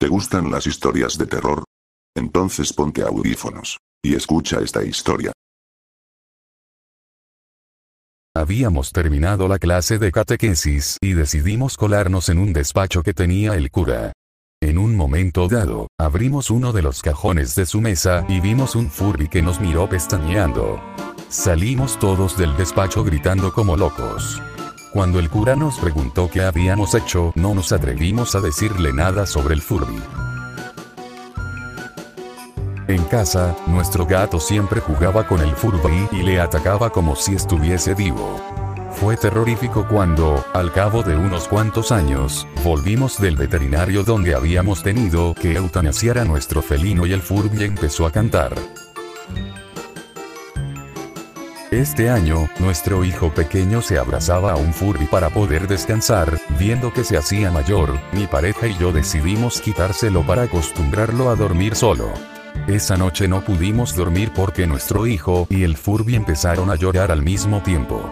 ¿Te gustan las historias de terror? Entonces ponte audífonos. Y escucha esta historia. Habíamos terminado la clase de catequesis y decidimos colarnos en un despacho que tenía el cura. En un momento dado, abrimos uno de los cajones de su mesa y vimos un Furby que nos miró pestañeando. Salimos todos del despacho gritando como locos. Cuando el cura nos preguntó qué habíamos hecho, no nos atrevimos a decirle nada sobre el Furby. En casa, nuestro gato siempre jugaba con el Furby y le atacaba como si estuviese vivo. Fue terrorífico cuando, al cabo de unos cuantos años, volvimos del veterinario donde habíamos tenido que eutanasiar a nuestro felino y el Furby empezó a cantar. Este año, nuestro hijo pequeño se abrazaba a un Furby para poder descansar, viendo que se hacía mayor, mi pareja y yo decidimos quitárselo para acostumbrarlo a dormir solo. Esa noche no pudimos dormir porque nuestro hijo y el Furby empezaron a llorar al mismo tiempo.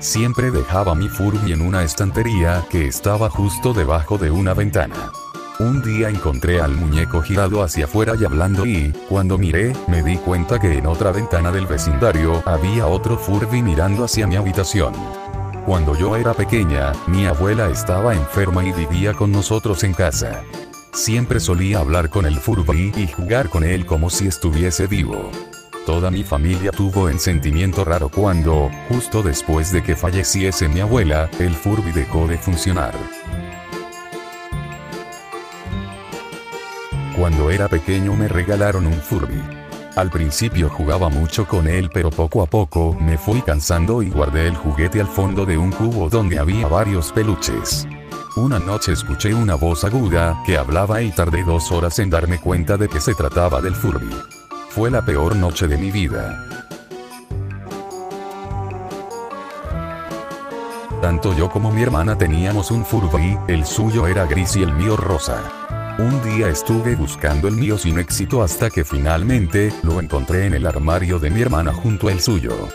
Siempre dejaba mi Furby en una estantería que estaba justo debajo de una ventana. Un día encontré al muñeco girado hacia afuera y hablando y, cuando miré, me di cuenta que en otra ventana del vecindario había otro Furby mirando hacia mi habitación. Cuando yo era pequeña, mi abuela estaba enferma y vivía con nosotros en casa. Siempre solía hablar con el Furby y jugar con él como si estuviese vivo. Toda mi familia tuvo el sentimiento raro cuando, justo después de que falleciese mi abuela, el Furby dejó de funcionar. Cuando era pequeño me regalaron un Furby. Al principio jugaba mucho con él pero poco a poco me fui cansando y guardé el juguete al fondo de un cubo donde había varios peluches. Una noche escuché una voz aguda que hablaba y tardé dos horas en darme cuenta de que se trataba del Furby. Fue la peor noche de mi vida. Tanto yo como mi hermana teníamos un Furby, el suyo era gris y el mío rosa. Un día estuve buscando el mío sin éxito hasta que finalmente lo encontré en el armario de mi hermana junto al suyo.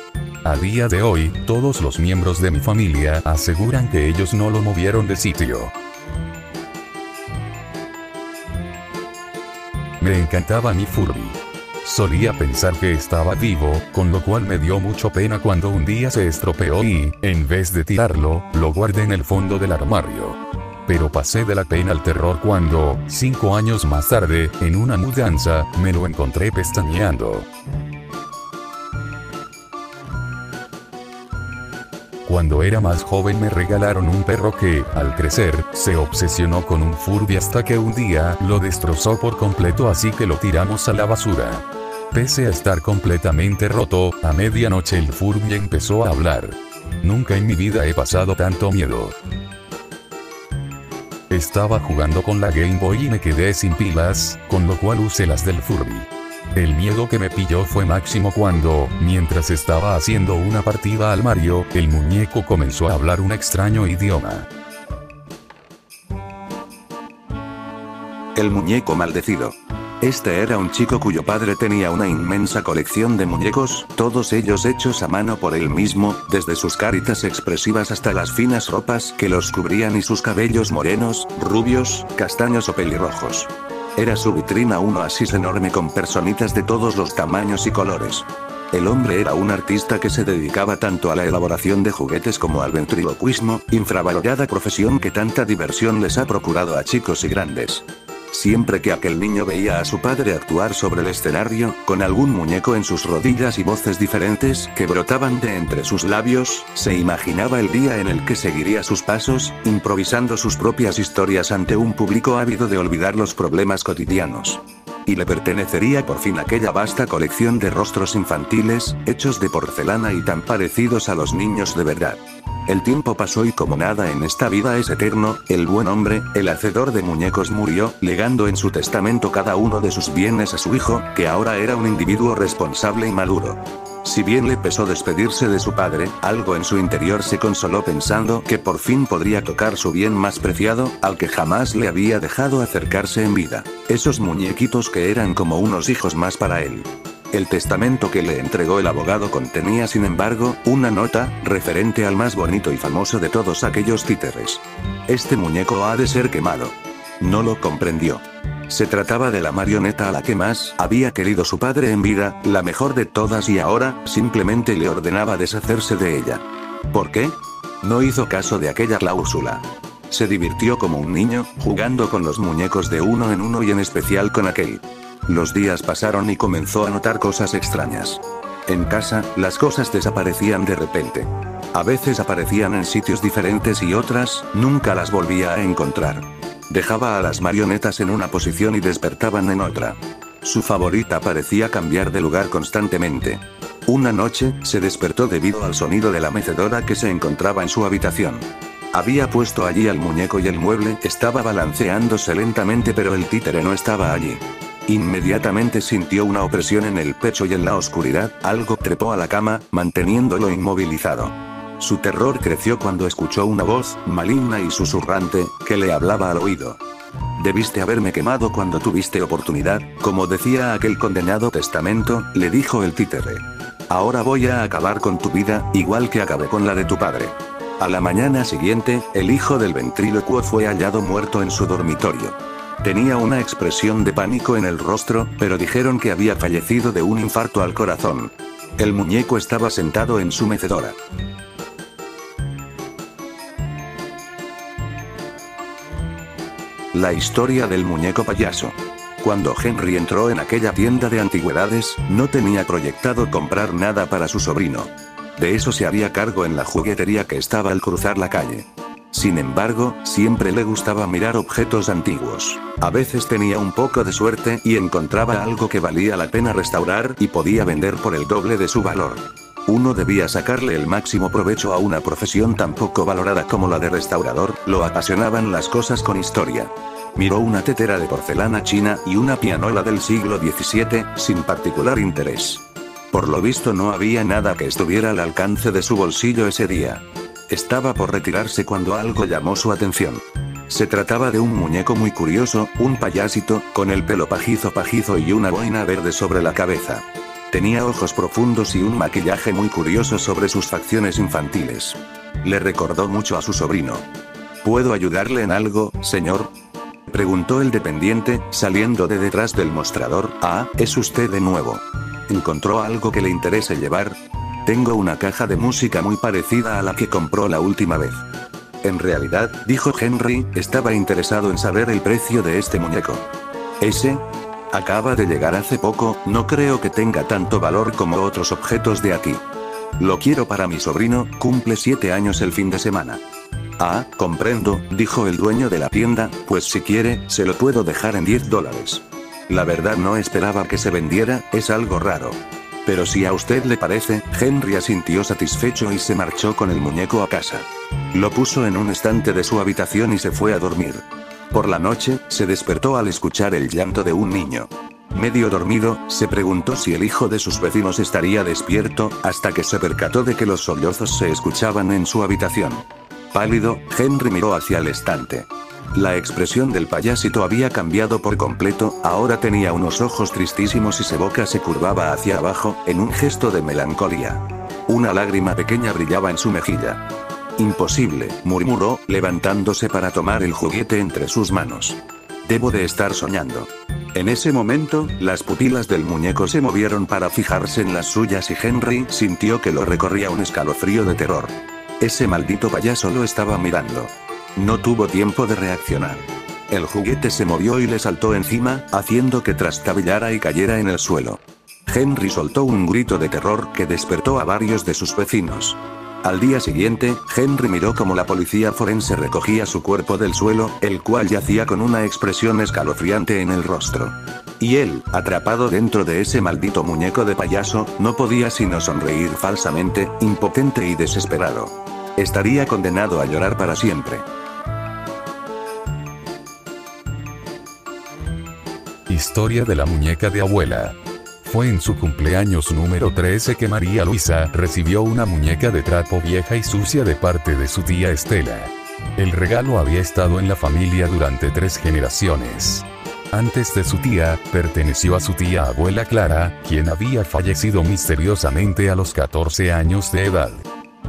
A día de hoy, todos los miembros de mi familia aseguran que ellos no lo movieron de sitio. Me encantaba mi Furby. Solía pensar que estaba vivo, con lo cual me dio mucho pena cuando un día se estropeó y, en vez de tirarlo, lo guardé en el fondo del armario. Pero pasé de la pena al terror cuando, cinco años más tarde, en una mudanza, me lo encontré pestañeando. Cuando era más joven me regalaron un perro que, al crecer, se obsesionó con un Furby hasta que un día lo destrozó por completo así que lo tiramos a la basura. Pese a estar completamente roto, a medianoche el Furby empezó a hablar. Nunca en mi vida he pasado tanto miedo. Estaba jugando con la Game Boy y me quedé sin pilas, con lo cual usé las del Furby. El miedo que me pilló fue máximo cuando, mientras estaba haciendo una partida al Mario, el muñeco comenzó a hablar un extraño idioma. El muñeco maldecido. Este era un chico cuyo padre tenía una inmensa colección de muñecos, todos ellos hechos a mano por él mismo, desde sus caritas expresivas hasta las finas ropas que los cubrían y sus cabellos morenos, rubios, castaños o pelirrojos. Era su vitrina un oasis enorme con personitas de todos los tamaños y colores. El hombre era un artista que se dedicaba tanto a la elaboración de juguetes como al ventriloquismo, infravalorada profesión que tanta diversión les ha procurado a chicos y grandes. Siempre que aquel niño veía a su padre actuar sobre el escenario, con algún muñeco en sus rodillas y voces diferentes que brotaban de entre sus labios, se imaginaba el día en el que seguiría sus pasos, improvisando sus propias historias ante un público ávido de olvidar los problemas cotidianos. Y le pertenecería por fin aquella vasta colección de rostros infantiles, hechos de porcelana y tan parecidos a los niños de verdad. El tiempo pasó y como nada en esta vida es eterno, el buen hombre, el hacedor de muñecos murió, legando en su testamento cada uno de sus bienes a su hijo, que ahora era un individuo responsable y maduro. Si bien le pesó despedirse de su padre, algo en su interior se consoló pensando que por fin podría tocar su bien más preciado, al que jamás le había dejado acercarse en vida. Esos muñequitos que eran como unos hijos más para él. El testamento que le entregó el abogado contenía sin embargo, una nota, referente al más bonito y famoso de todos aquellos títeres. Este muñeco ha de ser quemado. No lo comprendió. Se trataba de la marioneta a la que más había querido su padre en vida, la mejor de todas y ahora, simplemente le ordenaba deshacerse de ella. ¿Por qué? No hizo caso de aquella cláusula. Se divirtió como un niño, jugando con los muñecos de uno en uno y en especial con aquel. Los días pasaron y comenzó a notar cosas extrañas. En casa, las cosas desaparecían de repente. A veces aparecían en sitios diferentes y otras, nunca las volvía a encontrar. Dejaba a las marionetas en una posición y despertaban en otra. Su favorita parecía cambiar de lugar constantemente. Una noche, se despertó debido al sonido de la mecedora que se encontraba en su habitación. Había puesto allí al muñeco y el mueble estaba balanceándose lentamente pero el títere no estaba allí. Inmediatamente sintió una opresión en el pecho y en la oscuridad, algo trepó a la cama, manteniéndolo inmovilizado. Su terror creció cuando escuchó una voz, maligna y susurrante, que le hablaba al oído. Debiste haberme quemado cuando tuviste oportunidad, como decía aquel condenado testamento, le dijo el títere. Ahora voy a acabar con tu vida, igual que acabé con la de tu padre. A la mañana siguiente, el hijo del ventrílocuo fue hallado muerto en su dormitorio. Tenía una expresión de pánico en el rostro, pero dijeron que había fallecido de un infarto al corazón. El muñeco estaba sentado en su mecedora. La historia del muñeco payaso. Cuando Henry entró en aquella tienda de antigüedades, no tenía proyectado comprar nada para su sobrino. De eso se haría cargo en la juguetería que estaba al cruzar la calle. Sin embargo, siempre le gustaba mirar objetos antiguos. A veces tenía un poco de suerte y encontraba algo que valía la pena restaurar y podía vender por el doble de su valor. Uno debía sacarle el máximo provecho a una profesión tan poco valorada como la de restaurador, lo apasionaban las cosas con historia. Miró una tetera de porcelana china y una pianola del siglo XVII, sin particular interés. Por lo visto no había nada que estuviera al alcance de su bolsillo ese día. Estaba por retirarse cuando algo llamó su atención. Se trataba de un muñeco muy curioso, un payasito, con el pelo pajizo pajizo y una boina verde sobre la cabeza. Tenía ojos profundos y un maquillaje muy curioso sobre sus facciones infantiles. Le recordó mucho a su sobrino. ¿Puedo ayudarle en algo, señor? Preguntó el dependiente, saliendo de detrás del mostrador. Ah, es usted de nuevo. ¿Encontró algo que le interese llevar? Tengo una caja de música muy parecida a la que compró la última vez. En realidad, dijo Henry, estaba interesado en saber el precio de este muñeco. Ese, Acaba de llegar hace poco, no creo que tenga tanto valor como otros objetos de aquí. Lo quiero para mi sobrino, cumple 7 años el fin de semana. Ah, comprendo, dijo el dueño de la tienda, pues si quiere, se lo puedo dejar en 10 dólares. La verdad no esperaba que se vendiera, es algo raro. Pero si a usted le parece, Henry asintió satisfecho y se marchó con el muñeco a casa. Lo puso en un estante de su habitación y se fue a dormir. Por la noche, se despertó al escuchar el llanto de un niño. Medio dormido, se preguntó si el hijo de sus vecinos estaría despierto, hasta que se percató de que los sollozos se escuchaban en su habitación. Pálido, Henry miró hacia el estante. La expresión del payasito había cambiado por completo, ahora tenía unos ojos tristísimos y su boca se curvaba hacia abajo, en un gesto de melancolía. Una lágrima pequeña brillaba en su mejilla. Imposible, murmuró, levantándose para tomar el juguete entre sus manos. Debo de estar soñando. En ese momento, las pupilas del muñeco se movieron para fijarse en las suyas y Henry sintió que lo recorría un escalofrío de terror. Ese maldito payaso lo estaba mirando. No tuvo tiempo de reaccionar. El juguete se movió y le saltó encima, haciendo que trastabillara y cayera en el suelo. Henry soltó un grito de terror que despertó a varios de sus vecinos. Al día siguiente, Henry miró como la policía forense recogía su cuerpo del suelo, el cual yacía con una expresión escalofriante en el rostro. Y él, atrapado dentro de ese maldito muñeco de payaso, no podía sino sonreír falsamente, impotente y desesperado. Estaría condenado a llorar para siempre. Historia de la muñeca de abuela. Fue en su cumpleaños número 13 que María Luisa recibió una muñeca de trapo vieja y sucia de parte de su tía Estela. El regalo había estado en la familia durante tres generaciones. antes de su tía, perteneció a su tía abuela Clara, quien había fallecido misteriosamente a los 14 años de edad.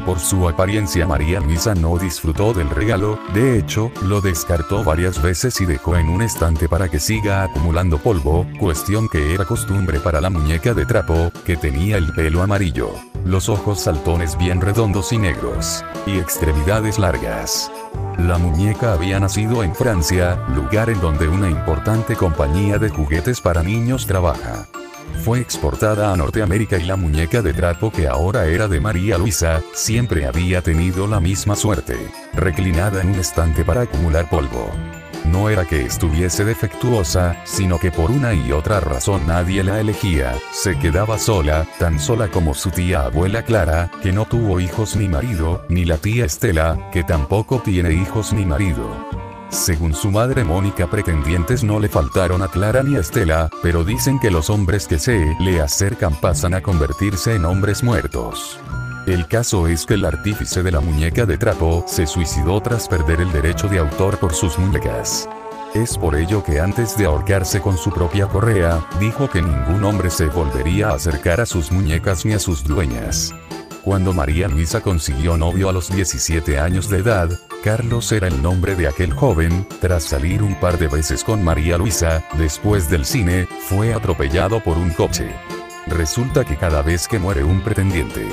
Por su apariencia María Luisa no disfrutó del regalo, de hecho, lo descartó varias veces y dejó en un estante para que siga acumulando polvo, cuestión que era costumbre para la muñeca de trapo, que tenía el pelo amarillo, los ojos saltones bien redondos y negros, y extremidades largas. La muñeca había nacido en Francia, lugar en donde una importante compañía de juguetes para niños trabaja. Fue exportada a Norteamérica y la muñeca de trapo que ahora era de María Luisa, siempre había tenido la misma suerte, reclinada en un estante para acumular polvo. No era que estuviese defectuosa, sino que por una y otra razón nadie la elegía, se quedaba sola, tan sola como su tía abuela Clara, que no tuvo hijos ni marido, ni la tía Estela, que tampoco tiene hijos ni marido. Según su madre Mónica pretendientes no le faltaron a Clara ni a Estela, pero dicen que los hombres que se le acercan pasan a convertirse en hombres muertos. El caso es que el artífice de la muñeca de trapo se suicidó tras perder el derecho de autor por sus muñecas. Es por ello que antes de ahorcarse con su propia correa, dijo que ningún hombre se volvería a acercar a sus muñecas ni a sus dueñas. Cuando María Luisa consiguió novio a los 17 años de edad, Carlos era el nombre de aquel joven, tras salir un par de veces con María Luisa, después del cine, fue atropellado por un coche. Resulta que cada vez que muere un pretendiente,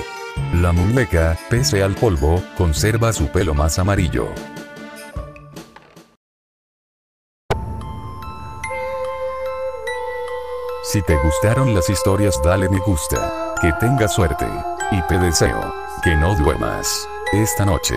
la muñeca, pese al polvo, conserva su pelo más amarillo. Si te gustaron las historias dale me gusta. Que tengas suerte. Y te deseo que no duermas esta noche.